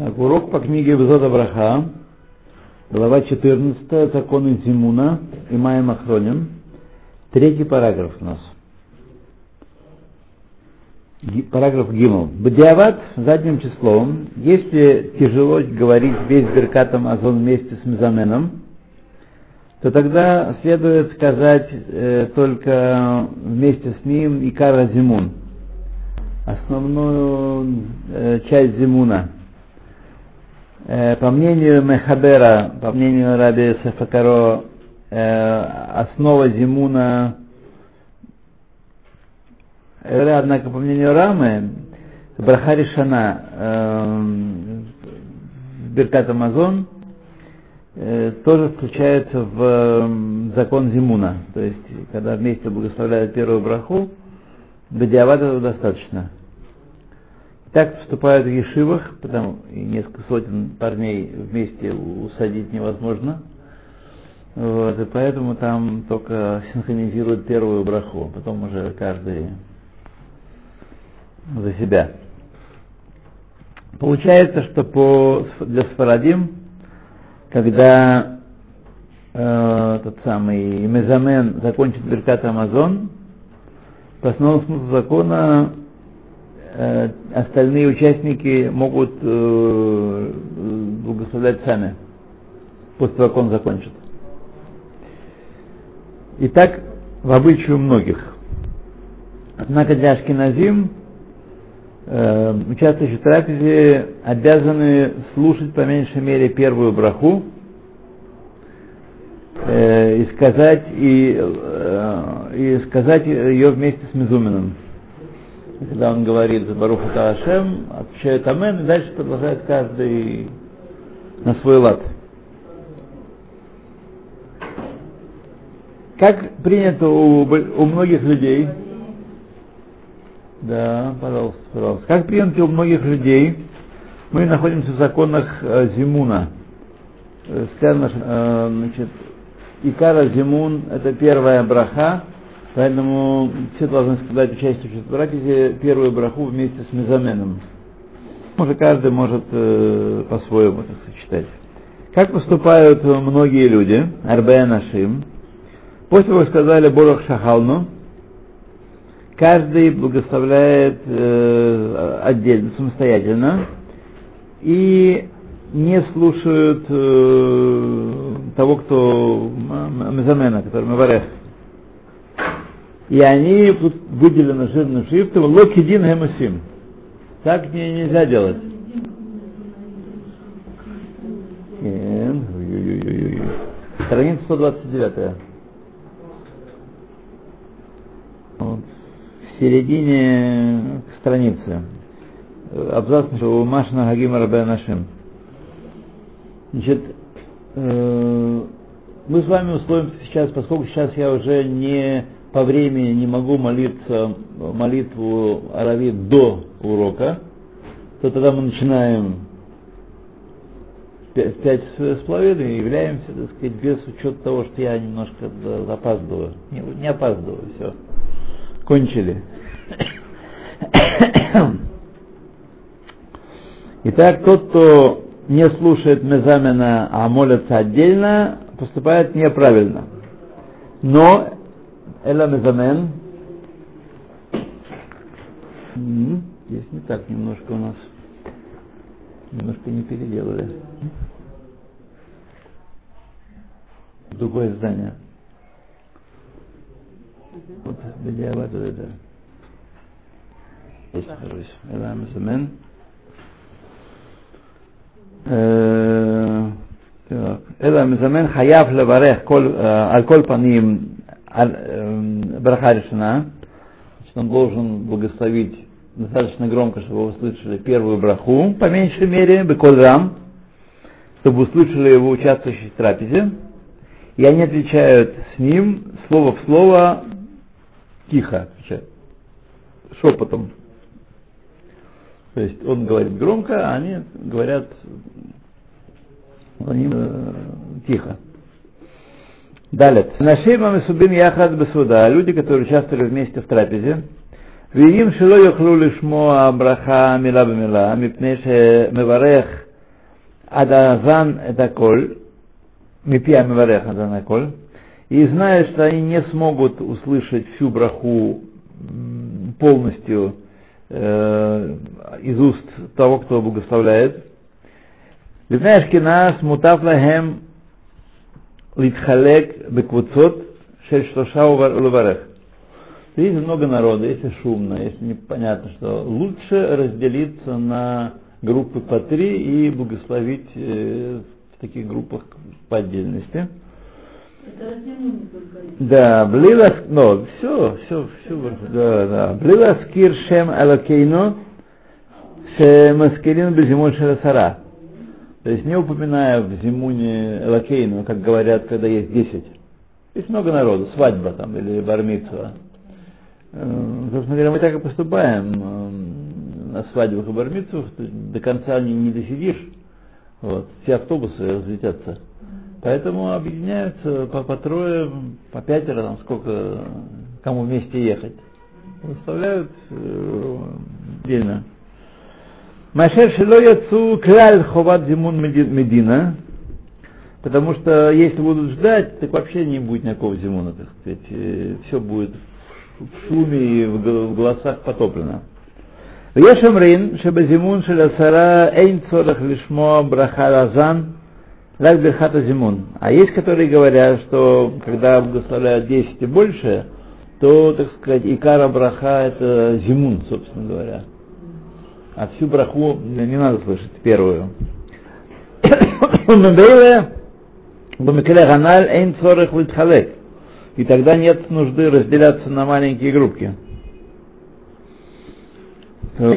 Так, урок по книге Взода Браха, глава 14, законы Зимуна и Майя Махронин, третий параграф у нас. Параграф Гимл. Бадиават задним числом, если тяжело говорить весь Беркатом Азон вместе с Мезаменом, то тогда следует сказать э, только вместе с ним Икара Зимун, основную э, часть Зимуна. Э, по мнению Мехабера, по мнению Раби Сефакаро, э, основа Зимуна, однако по мнению Рамы, Браха Ришана, э, Беркат Амазон, э, тоже включается в э, закон Зимуна. То есть, когда вместе благословляют первую браху, Бадиават этого достаточно. Так поступают в Ешивах, потому и несколько сотен парней вместе усадить невозможно. Вот, и поэтому там только синхронизируют первую браху, а потом уже каждый за себя. Получается, что по, для Сфарадим, когда э, тот самый Мезамен закончит Беркат Амазон, по основному смыслу закона остальные участники могут э, благословлять сами, после того, как он закончит. И так в обычаю многих. Однако для Ашкиназим э, участвующие в трапезе обязаны слушать по меньшей мере первую браху э, и сказать и, э, и сказать ее вместе с Мизумином. Когда он говорит Баруха Талашем, отвечает Амен, и дальше продолжает каждый на свой лад. Как принято у, у многих людей, да, пожалуйста, пожалуйста. Как принято у многих людей, мы находимся в законах э, Зимуна. Э, Сказано, э, значит, Икара Зимун – это первая браха, поэтому все должны сказать участие в трапезе первую браху вместе с Мезаменом. Может, каждый может э, по-своему сказать, читать. Как поступают многие люди, Арбея Нашим, после того, как сказали Борох Шахалну, каждый благословляет э, отдельно, самостоятельно, и не слушают э, того, кто Мезамена, который Маварех. И они тут выделены жирным шрифтом Локидин Хемусим. Так не, нельзя делать. Страница 129. Вот. В середине страницы. Абзац у Машина Хагима Рабе Нашим. Значит, э, мы с вами условимся сейчас, поскольку сейчас я уже не по времени не могу молиться молитву Аравит до урока, то тогда мы начинаем в пять с половиной и являемся, так сказать, без учета того, что я немножко запаздываю. Не, не опаздываю, все. Кончили. Итак, тот, кто не слушает Мезамена, а молится отдельно, поступает неправильно. Но Эла Мезамен здесь не так немножко у нас. Немножко не переделали. Другое здание. Вот, Бедиават, вот это. Есть, Эла Мезамен. אלא מזמן חייב לברך כל, על כל פנים браха решена, значит, он должен благословить достаточно громко, чтобы вы услышали первую браху, по меньшей мере, бекольрам, чтобы услышали его участвующие в трапезе, и они отвечают с ним слово в слово тихо, шепотом. То есть он говорит громко, а они говорят они, э, тихо. Далее. Нашима Месубим Яхад Бесуда, люди, которые участвовали вместе в трапезе, Виим Шило Йохлу Лишмо Абраха Мила Бамила, Мипнеше Меварех Адазан это коль, Мипия Миварех Адана коль, и зная, что они не смогут услышать всю браху полностью э, из уст того, кто благословляет. Знаешь, кинас мутав лахем литхалек беквуцот шель шлоша леварех. Есть много народа, если шумно, если непонятно, что лучше разделиться на группы по три и благословить э, в таких группах по отдельности. Да, блилас, ну, все, все, все, да, да. Блилас киршем алакейно, шемаскерин безимон шерасара. То есть не упоминая в Зимуне Элакейну, как говорят, когда есть десять. Есть много народу, свадьба там или бармитсва. Э, собственно говоря, мы так и поступаем э, на свадьбах и бармитсвах, до конца не, не досидишь. Вот, все автобусы разлетятся. Поэтому объединяются по, по трое, по пятеро, там сколько, кому вместе ехать. Выставляют э, отдельно. Машер Шило Яцу Кляль Ховат Зимун Медина, потому что если будут ждать, так вообще не будет никакого Зимуна, так сказать. Э, Все будет в шуме и в голосах потоплено. ויש אומרים שבזימון של עשרה אין צורך לשמוע ברכה לזן Лак Берхата Зимун. А есть, которые говорят, что когда благословляют 10 и больше, то, так сказать, Икара Браха это Зимун, собственно говоря. А всю браху не надо слышать, первую. И тогда нет нужды разделяться на маленькие группки.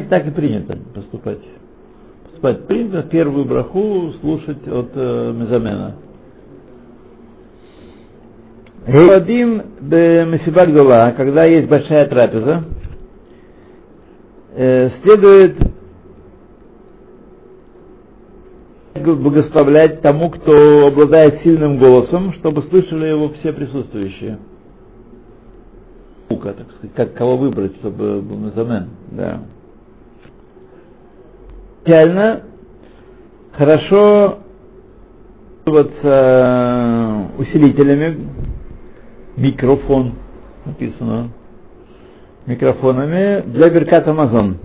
Так и принято поступать спать принято первую браху слушать от э, Мезамена. Один Месиба Гдула, когда есть большая трапеза, э, следует благословлять тому, кто обладает сильным голосом, чтобы слышали его все присутствующие. Так сказать, как кого выбрать, чтобы был Мезамен. Да реально хорошо пользоваться э, усилителями, микрофон написано, микрофонами для Беркат Амазон.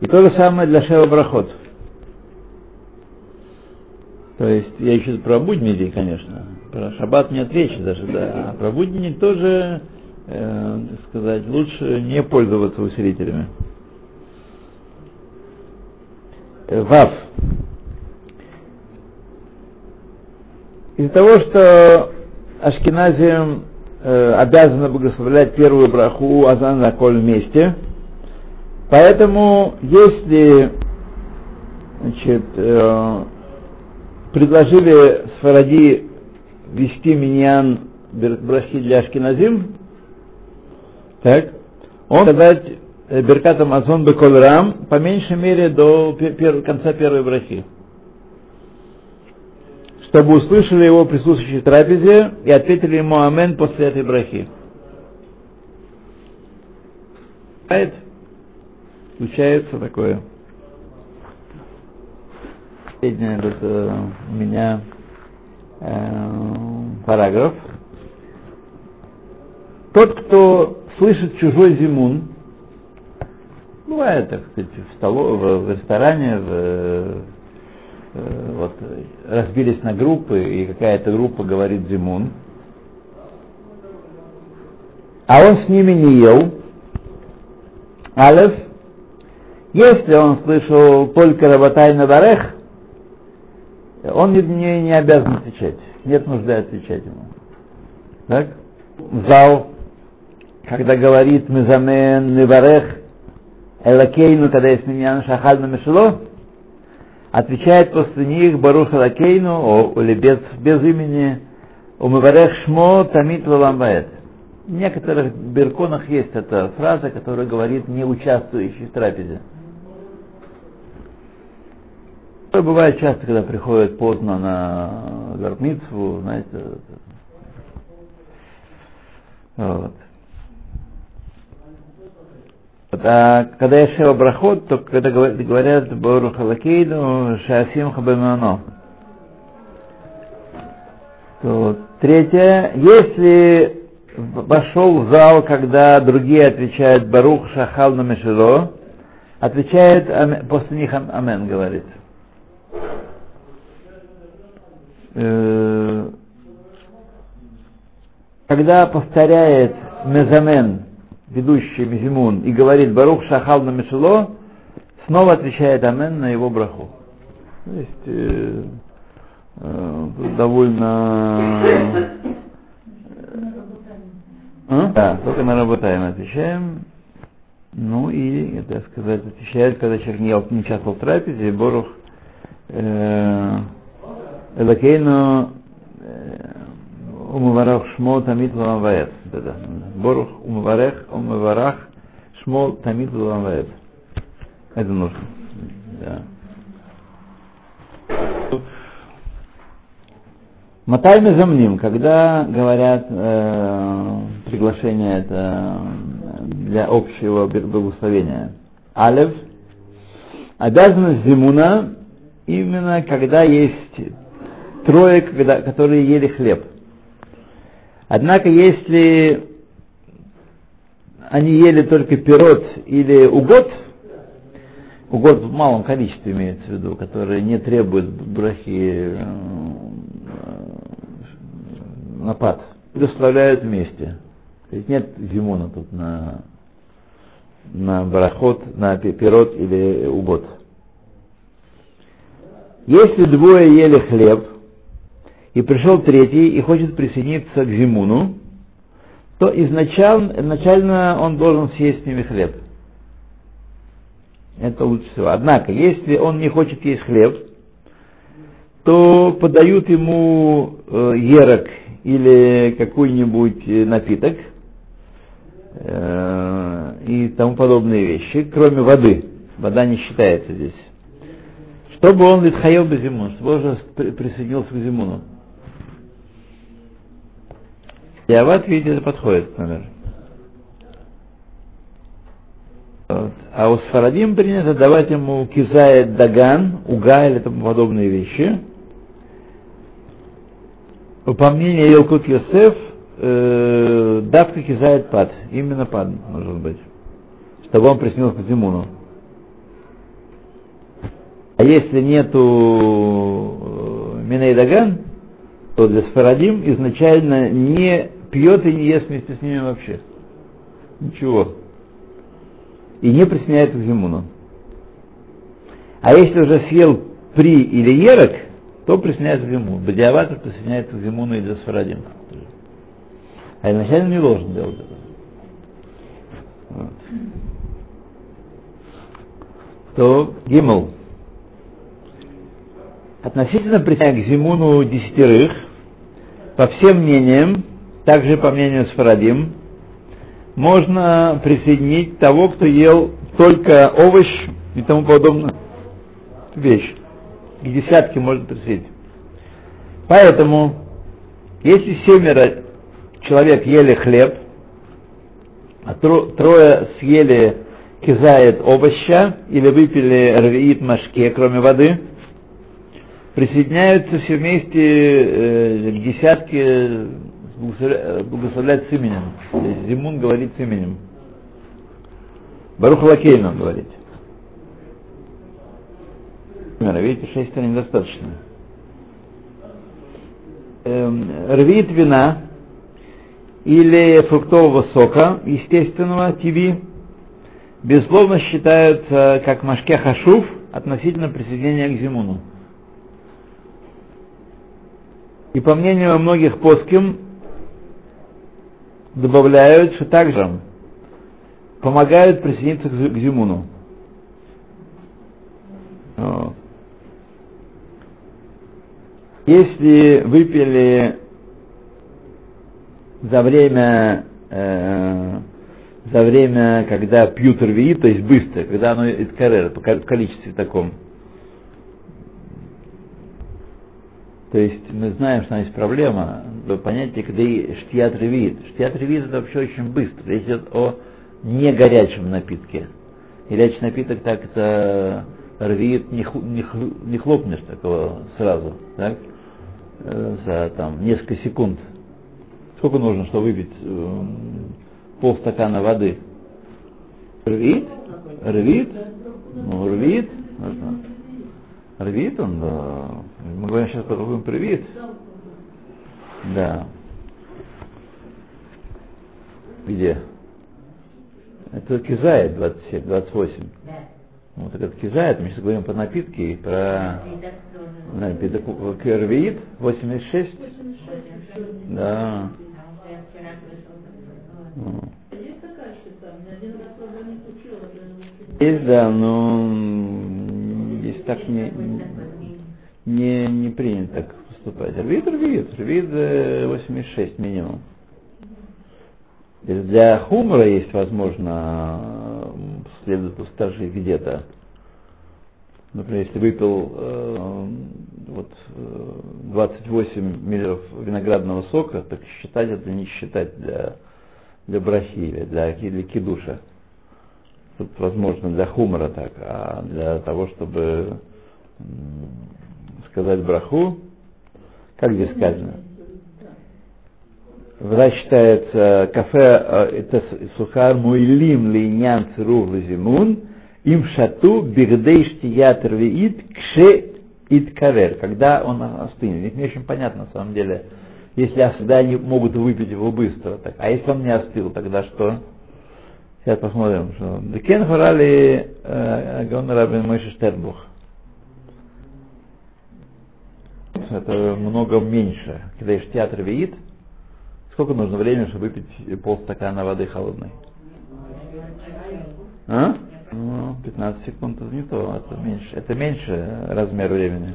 И то же самое для Шева Брахот. То есть, я еще про будни, конечно. Про шаббат нет речи даже, да. А про будни тоже, э, сказать, лучше не пользоваться усилителями. Вав. Из-за того, что Ашкеназиям э, обязаны благословлять первую браху Азан на коль вместе, поэтому если значит, э, предложили Сфаради вести миньян брахи для Ашкеназим, так, он сказать Э, Беркат Амазон Беколрам, по меньшей мере до пер, конца первой брахи. Чтобы услышали его присутствующие трапезе и ответили ему Амен после этой брахи. Случается такое. Последний это э, у меня э, параграф. Тот, кто слышит чужой зимун, Бывает, так сказать, в, столов, в ресторане, в, э, вот, разбились на группы, и какая-то группа говорит Зимун, а он с ними не ел, Алеф, если он слышал только Работай на Варех, он не, не, обязан отвечать. Нет нужды отвечать ему. Так? Зал, когда говорит Мезамен Неварех, Элакейну, когда есть Миньян Шахальну Мишело, отвечает после них Барух Элакейну, или без, без имени Умыварех Шмо Тамит Валамбаэт. В некоторых берконах есть эта фраза, которая говорит не участвующий в трапезе. Это бывает часто, когда приходят поздно на Гармитсву, знаете. Вот. А когда я шева брахот, то когда говорят Бору Халакейну, Шаасим Хабамано. То третье, если вошел в зал, когда другие отвечают Барух Шахал на Мешило, отвечает, после них Амен говорит. Э, когда повторяет Мезамен, ведущий Мизимун, и говорит Барух Шахал на Мишело, снова отвечает Амен на его браху. То есть э, э, довольно... А? Да, только на работаем отвечаем. Ну и, так сказать, отвечает, когда человек не, не участвовал в трапезе, Борух э, Элакейну Умаварах Шмо Тамид Ламаваэт. Борух Умаварех Умаварах Шмо Тамид Ламаваэт. Это нужно. Да. Матай замним, когда говорят э, приглашение это для общего благословения. Алев. Обязанность Зимуна именно когда есть трое, когда, которые ели хлеб. Однако, если они ели только пирот или угод, угод в малом количестве имеется в виду, которые не требуют брахи э, напад, доставляют вместе. То есть нет зимона тут на, на барахот, на пирот или угод. Если двое ели хлеб, и пришел третий и хочет присоединиться к Зимуну, то изначально, изначально он должен съесть с ними хлеб. Это лучше всего. Однако, если он не хочет есть хлеб, то подают ему э, ерок или какой-нибудь напиток э, и тому подобные вещи, кроме воды. Вода не считается здесь. Чтобы он литхаел бы зимун, чтобы он присоединился к зимуну. Яват, видите, это подходит, например. Вот. А у Сфарадим принято давать ему кизает даган, уга или тому подобные вещи. По мнению Елкут Йосеф, э, давка кизает пад. Именно пад, может быть. Чтобы он приснился к Зимуну. А если нету э, Миней Даган, то для Сфарадим изначально не пьет и не ест вместе с ними вообще. Ничего. И не присоединяется к Зимуну. А если уже съел при или ерок, то присоединяется к Зимуну. Бадиаватор присоединяется к Зимуну и Дасфарадим. А изначально не должен делать это. Вот. То Гимл. Относительно присоединения к Зимуну десятерых, по всем мнениям, также, по мнению Сфарадим, можно присоединить того, кто ел только овощ и тому подобное вещь. К десятке можно присоединить. Поэтому, если семеро человек ели хлеб, а трое съели кизает овоща или выпили рвиит машке, кроме воды, присоединяются все вместе э, к десятке благословлять с именем. Зимун говорит с именем. Барух Лакейн он говорит. Видите, шесть недостаточно. Эм, рвит вина или фруктового сока, естественного, тиви, безусловно считаются как машке хашув относительно присоединения к зимуну. И по мнению многих плоским, добавляют, что также помогают присоединиться к, к Зимуну. Если выпили за время, э, за время, когда пьют рви, то есть быстро, когда оно из карьера, в количестве таком, То есть мы знаем, что есть проблема, понятие, когда и штият ревит. Штият ревит это вообще очень быстро. Речь идет о не горячем напитке. Горячий напиток так это рвит, не, не, не хлопнешь такого сразу, так? Э, за там несколько секунд. Сколько нужно, чтобы выпить э, полстакана воды? Рвит, рвит, ну рвит, нужно. Рвит он, да. Мы говорим сейчас попробуем привит. Да. Где? Это кизает 27, 28. Вот этот кизает, мы сейчас говорим про напитки и про да, кервиит 86. Да. Есть, да, но есть так не, не, не принято так поступать. Рвит, рвит, рвит 86 минимум. Для хумора есть, возможно, следует устражить где-то. Например, если выпил э, вот, 28 э, миллилитров виноградного сока, так считать это не считать для, для брахи или для, для кидуша. Тут, возможно, для хумора так, а для того, чтобы сказать браху, как здесь сказано? Вода считается кафе, э, это сухар муилим линян цирув лазимун, им шату бигдей штият рвиит кше ит кавер, когда он остынет. Не очень понятно, на самом деле. Если всегда они могут выпить его быстро. Так. А если он не остыл, тогда что? Сейчас посмотрим. Что... Декен хорали э, Гаон Рабин Мойши Штербух. Это много меньше. Когда есть театр виит, Сколько нужно времени, чтобы выпить полстакана воды холодной? А? Ну, 15 секунд это не то, это меньше. Это меньше размер времени.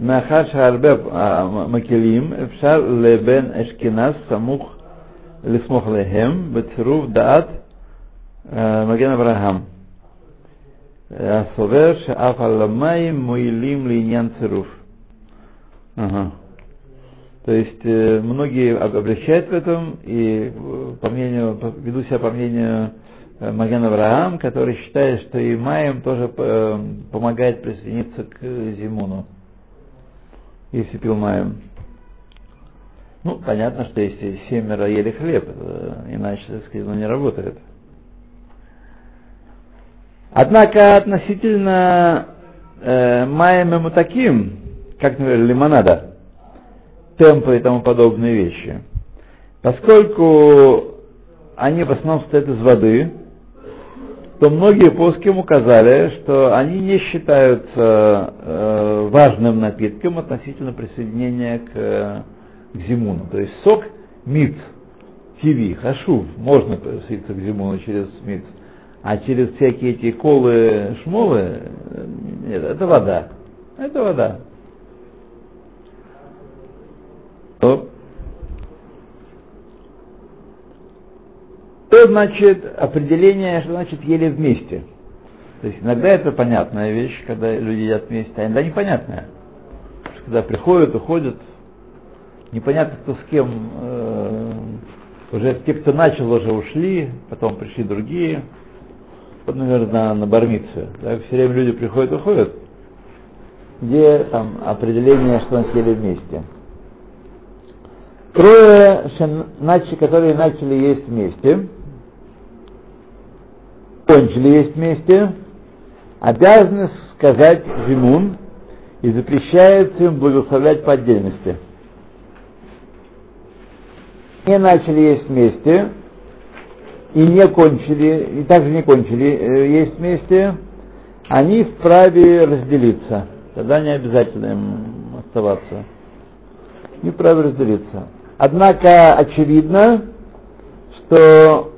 מאחר שהרבה מקלים, אפשר לבן אשכנז סמוך לסמוך להם בצירוף דעת מגן אברהם. הסובר שאף על המים מועילים לעניין צירוף. Ага. То есть э, многие облегчают в этом, и по мнению, веду себя по мнению э, Маген Авраам, который считает, что и Маем тоже э, помогает присоединиться к Зимуну, если пил Маем. Ну, понятно, что если семеро ели хлеб, иначе, так сказать, не работает. Однако относительно э, Майя таким, как, например, лимонада, темпы и тому подобные вещи, поскольку они в основном состоят из воды, то многие плоским указали, что они не считаются э, важным напитком относительно присоединения к, к зимуну. То есть сок миц, тиви, хашув, можно присоединиться к зимуну через миц. А через всякие эти колы, шмолы, нет, это вода. Это вода. То, то значит определение, что значит ели вместе. То есть иногда это понятная вещь, когда люди едят вместе, а иногда непонятная. Когда приходят, уходят, непонятно кто с кем, э, уже те, кто начал, уже ушли, потом пришли другие вот, наверное, на, на бармицу, да, все время люди приходят, уходят, где там определение, что они съели вместе. Трое, которые начали есть вместе, кончили есть вместе, обязаны сказать зимун и запрещается им благословлять по отдельности. Не начали есть вместе, и не кончили, и также не кончили э, есть вместе, они вправе разделиться. Тогда не обязательно им оставаться. Не вправе разделиться. Однако очевидно, что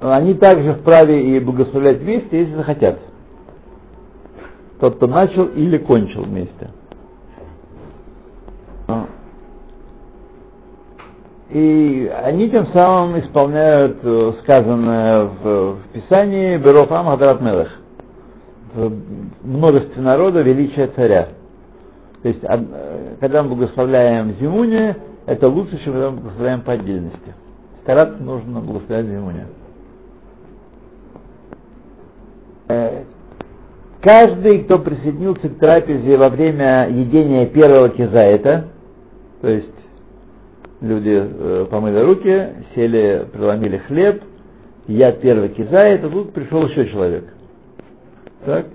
они также вправе и благословлять вместе, если захотят. Тот, кто начал или кончил вместе. И они тем самым исполняют э, сказанное в, в Писании Берофам Хадрат Мелех. в множестве народа величие царя. То есть, э, когда мы благословляем Зимуне, это лучше, чем когда мы благословляем по отдельности. Стараться нужно благословлять Зимуне. Э, каждый, кто присоединился к трапезе во время едения первого кизаэта, то есть люди э, помыли руки, сели, преломили хлеб, едят первый кизаэт, а тут пришел еще человек. Так?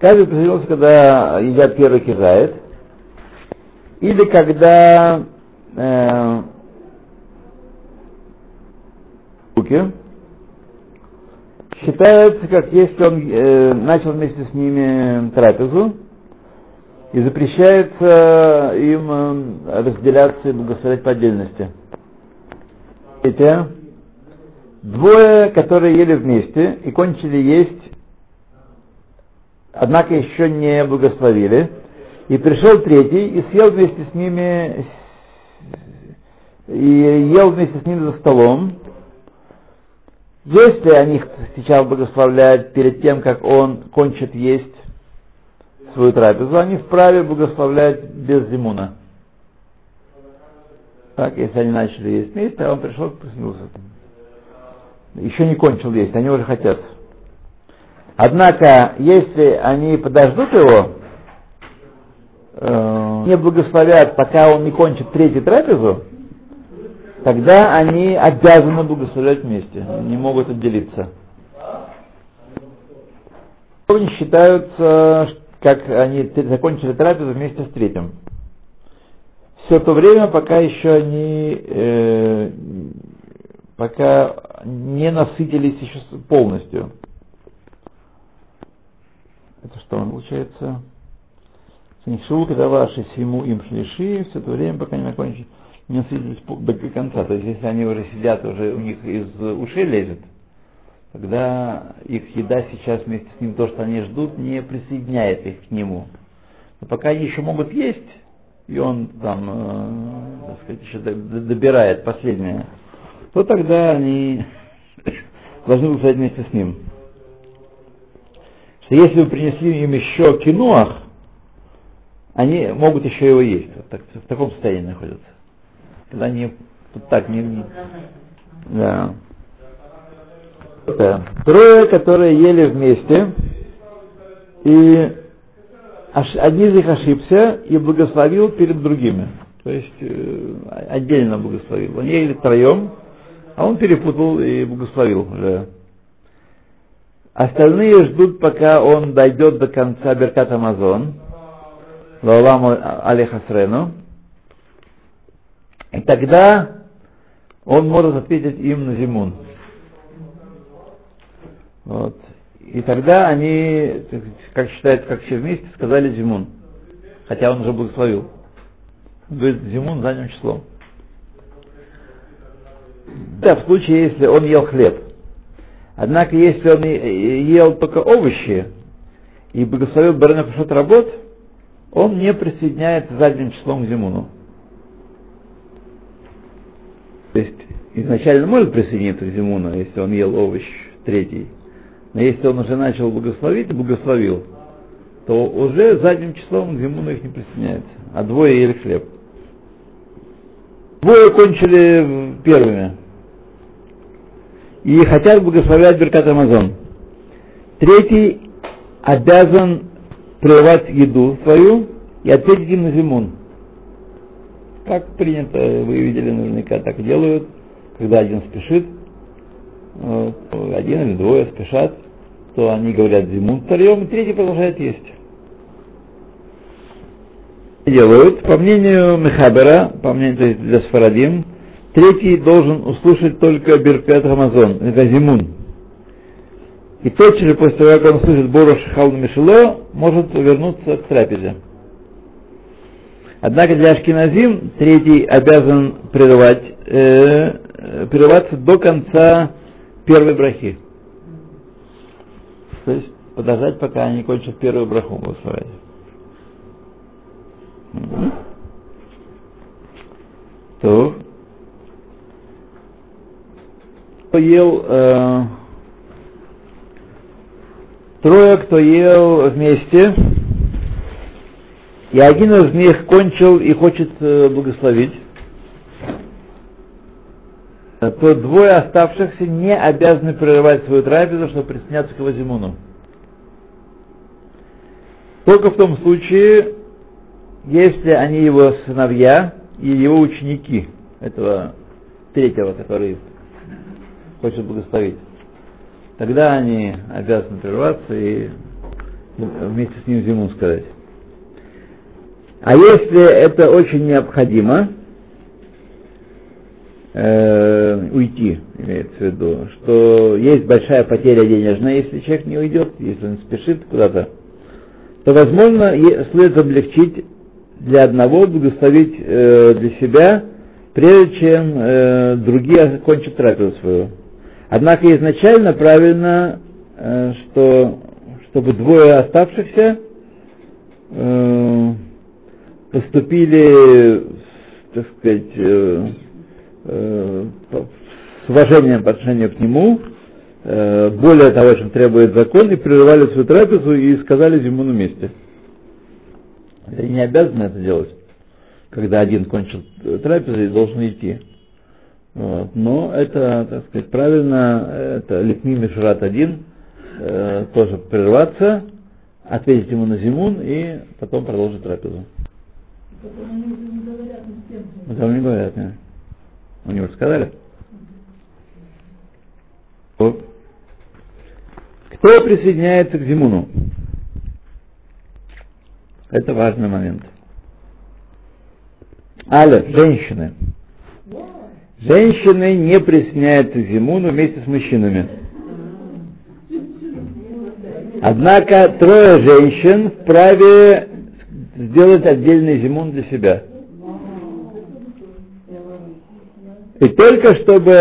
Каждый присоединился, когда едят первый кизаэт, или когда э, руки, считается, как если он э, начал вместе с ними трапезу, и запрещается им э, разделяться и благословлять по отдельности. Эти двое, которые ели вместе и кончили есть, однако еще не благословили, и пришел третий и съел вместе с ними и ел вместе с ними за столом, если они сейчас благословляют перед тем, как он кончит есть свою трапезу, они вправе благословлять без зимуна. Так, если они начали есть вместе, а он пришел, приснился. Еще не кончил есть, они уже хотят. Однако, если они подождут его, э, не благословят, пока он не кончит третью трапезу, тогда они обязаны благословлять вместе, не могут отделиться. Они считаются, как они закончили трапезу вместе с третьим. Все то время, пока еще они э, пока не насытились еще полностью. Это что он получается? Шул, когда ваши сему им шлиши, все то время, пока не закончили не насытились до конца. То есть, если они уже сидят, уже у них из ушей лезет, тогда их еда сейчас вместе с ним, то, что они ждут, не присоединяет их к нему. Но пока они еще могут есть, и он там, э, так сказать, еще добирает последнее, то тогда они должны быть вместе с ним. Что если вы принесли им еще кинуах, они могут еще его есть. Вот так, в таком состоянии находятся когда они вот так не... не да. Это трое, которые ели вместе, и один из них ошибся и благословил перед другими. То есть э, отдельно благословил. Они ели втроем, а он перепутал и благословил уже. Остальные ждут, пока он дойдет до конца Беркат Амазон, Лаламу Алехасрену, и тогда он может ответить им на зимун. Вот. И тогда они, как считается, как все вместе, сказали зимун. Хотя он уже благословил. Он говорит, зимун задним числом. Да, в случае, если он ел хлеб. Однако, если он ел только овощи и благословил Барана Пашот работ, он не присоединяется задним числом к зимуну. То есть изначально может присоединиться к Зимуну, если он ел овощ третий. Но если он уже начал благословить и благословил, то уже задним числом к Зимуну их не присоединяется. А двое ели хлеб. Двое кончили первыми. И хотят благословлять Беркат Амазон. Третий обязан прервать еду свою и ответить им на Зимун. Как принято, вы видели наверняка, так делают, когда один спешит, один или двое спешат, то они говорят зимун втроем, и третий продолжает есть. Делают, по мнению Мехабера, по мнению то есть для Сфарадим, третий должен услышать только Беркет Рамазон, это зимун. И тотчас же после того, как он слышит Борош Халну Мишело, может вернуться к трапезе. Однако для Ашкиназим третий обязан прерывать, э, прерываться до конца первой брахи. То есть подождать, пока они кончат первую браху благословлять. То ел э, трое, кто ел вместе, и один из них кончил и хочет э, благословить, то двое оставшихся не обязаны прерывать свою трапезу, чтобы присоединяться к Вазимуну. Только в том случае, если они его сыновья и его ученики, этого третьего, который хочет благословить, тогда они обязаны прерваться и вместе с ним зиму сказать. А если это очень необходимо, э, уйти, имеется в виду, что есть большая потеря денежная, если человек не уйдет, если он спешит куда-то, то, возможно, следует облегчить для одного, благословить э, для себя, прежде чем э, другие кончат трапезу свою. Однако изначально правильно, э, что чтобы двое оставшихся э, поступили, так сказать, э, э, с уважением по отношению к нему, э, более того, чем требует закон, и прерывали свою трапезу и сказали зиму на месте. Они не обязаны это делать, когда один кончил трапезу и должен идти. Вот. Но это, так сказать, правильно, это Литми Мишрат один, э, тоже прерваться, ответить ему на зимун и потом продолжить трапезу. Потом они не говорят ни с кем. Потом не говорят, нет. Они уже сказали? Кто присоединяется к Зимуну? Это важный момент. Аля, женщины. Женщины не присоединяются к Зимуну вместе с мужчинами. Однако трое женщин вправе сделать отдельный Зимун для себя. И только чтобы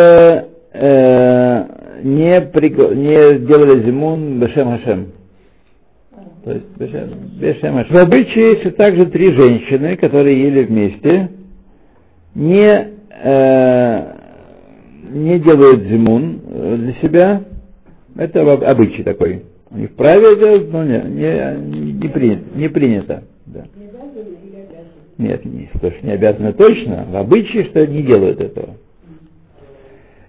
э, не, приго... не делали зимун Бешем Хашем. То есть Бешем, Бешем Хашем. В обычае есть также три женщины, которые ели вместе, не, э, не делают зимун э, для себя. Это обычай такой. У них делать, но не, не, не, принято, не принято. Да. Нет, не, потому что не обязаны точно, в обычае, что не делают этого.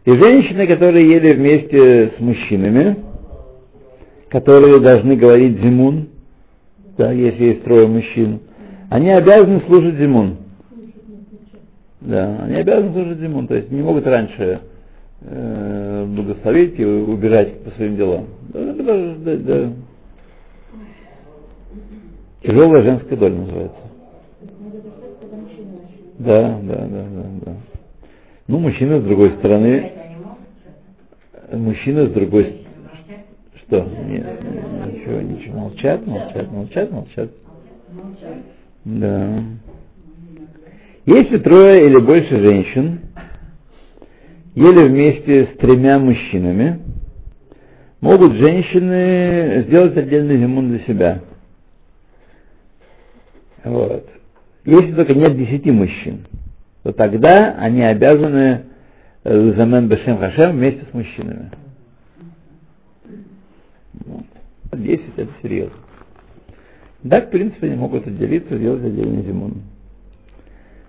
И женщины, которые ели вместе с мужчинами, которые должны говорить зимун, да, если есть трое мужчин, они обязаны служить зимун. Да, они обязаны служить зимун, то есть не могут раньше э, благословить и убежать по своим делам. Да, да, да, да. Тяжелая женская доля называется. Да, да, да, да, да. Ну, мужчина с другой стороны, мужчина с другой что? Нет, ничего, ничего, молчат, молчат, молчат, молчат. Да. Если трое или больше женщин ели вместе с тремя мужчинами, могут женщины сделать отдельный лимон для себя. Вот. Если только нет десяти мужчин то тогда они обязаны э, замен бешем хашем вместе с мужчинами. Вот. 10 это серьезно. Так, в принципе, они могут отделиться, сделать отдельный зимун.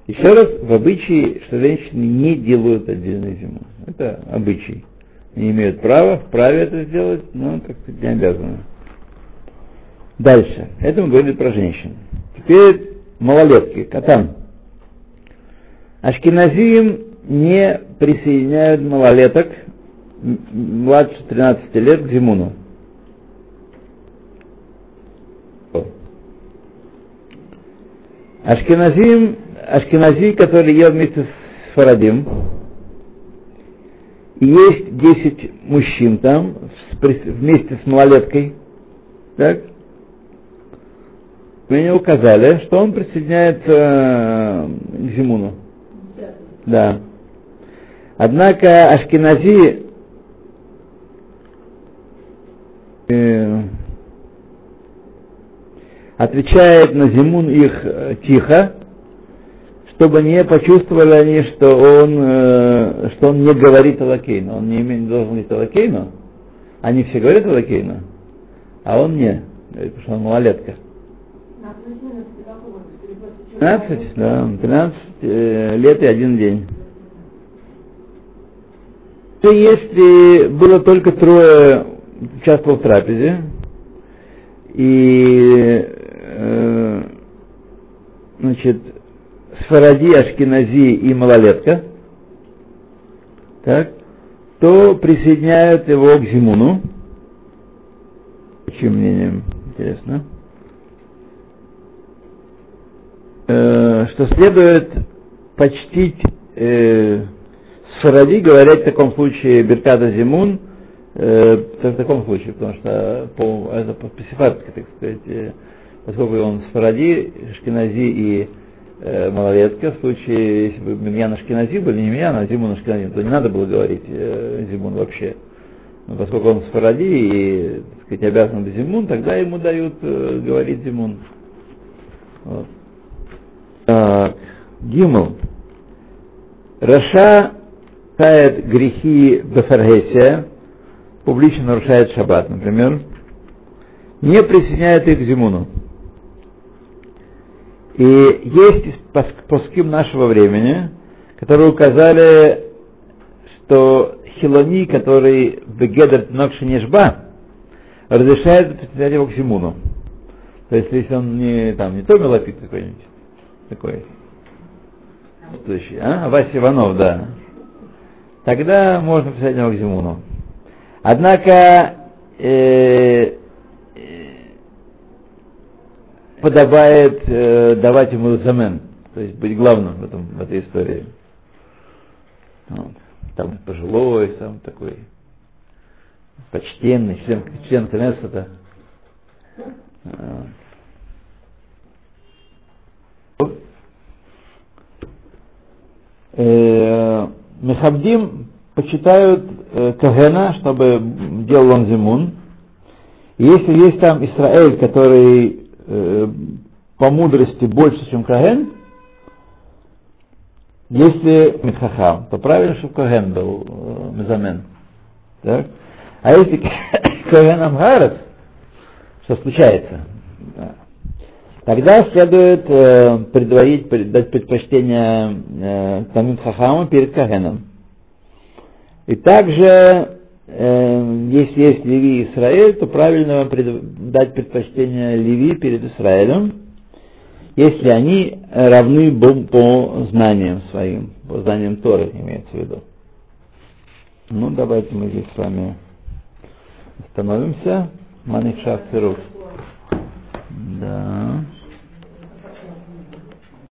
Еще раз, в обычае, что женщины не делают отдельный зимун. Это обычай. Они имеют право, вправе это сделать, но, сказать, не обязаны. Дальше. Это мы говорили про женщин. Теперь малолетки, катан. Ашкеназиим не присоединяют малолеток младше 13 лет к Зимуну. Ашкеназим, Ашкенази, который ел вместе с Фарадим, и есть 10 мужчин там, вместе с малолеткой, так, мне указали, что он присоединяется э, к Зимуну. Да. Однако Ашкенази э, отвечает на Зимун их э, тихо, чтобы не почувствовали они, что он, что он не говорит Алакейну. Он не, имеет, должен говорить Алакейну. Они все говорят Алакейну. А он не, потому что он малолетка. 15, да, 13 э, лет и один день. То если было только трое участвовал в трапезе, и э, значит, Сфаради, Ашкинази и малолетка, так, то присоединяют его к Зимуну. Чьим мнением? Интересно. Э, что следует почтить э, Сфаради, говорят в таком случае Беркада Зимун, э, в таком случае, потому что по, это по так сказать, э, поскольку он Сфаради, Шкинази и э, малолетка, в случае, если бы меня на Шкинази были, не меня, а Зимун на Шкинази, то не надо было говорить э, Зимун вообще. Но поскольку он Сфаради и, так сказать, обязан Зимун, тогда ему дают э, говорить Зимун. Вот. Гимл. Раша кает грехи Бефаргесия, публично нарушает шаббат, например, не присоединяет их к Зимуну. И есть паским нашего времени, которые указали, что Хилони, который Бегедер Нокши Нежба, разрешает присоединять его к Зимуну. То есть, если он не, там, не то мелопит какой-нибудь, такой, следующий, а? Вася Иванов, да. Тогда можно писать его к Зимуну. Однако э, э, подобает э, давать ему замен, то есть быть главным в, этом, в этой истории. Вот. Там пожилой, сам такой почтенный, член, член Кнессета. Вот. Э, Мехабдим почитают э, Кагена, чтобы делал он зимун. Если есть там Израиль, который э, по мудрости больше, чем Каген, если Митхахам, то правильно, чтобы Каген был э, Мезамен. Так? А если Каген Амгарес, что случается, Тогда следует э, предварить, дать предпочтение э, Тамим Хахаму перед Кагеном. И также, э, если есть Леви и Израиль, то правильно пред, дать предпочтение Леви перед Израилем, если они равны по знаниям своим, по знаниям Торы имеется в виду. Ну, давайте мы здесь с вами остановимся. Маникшаф Да.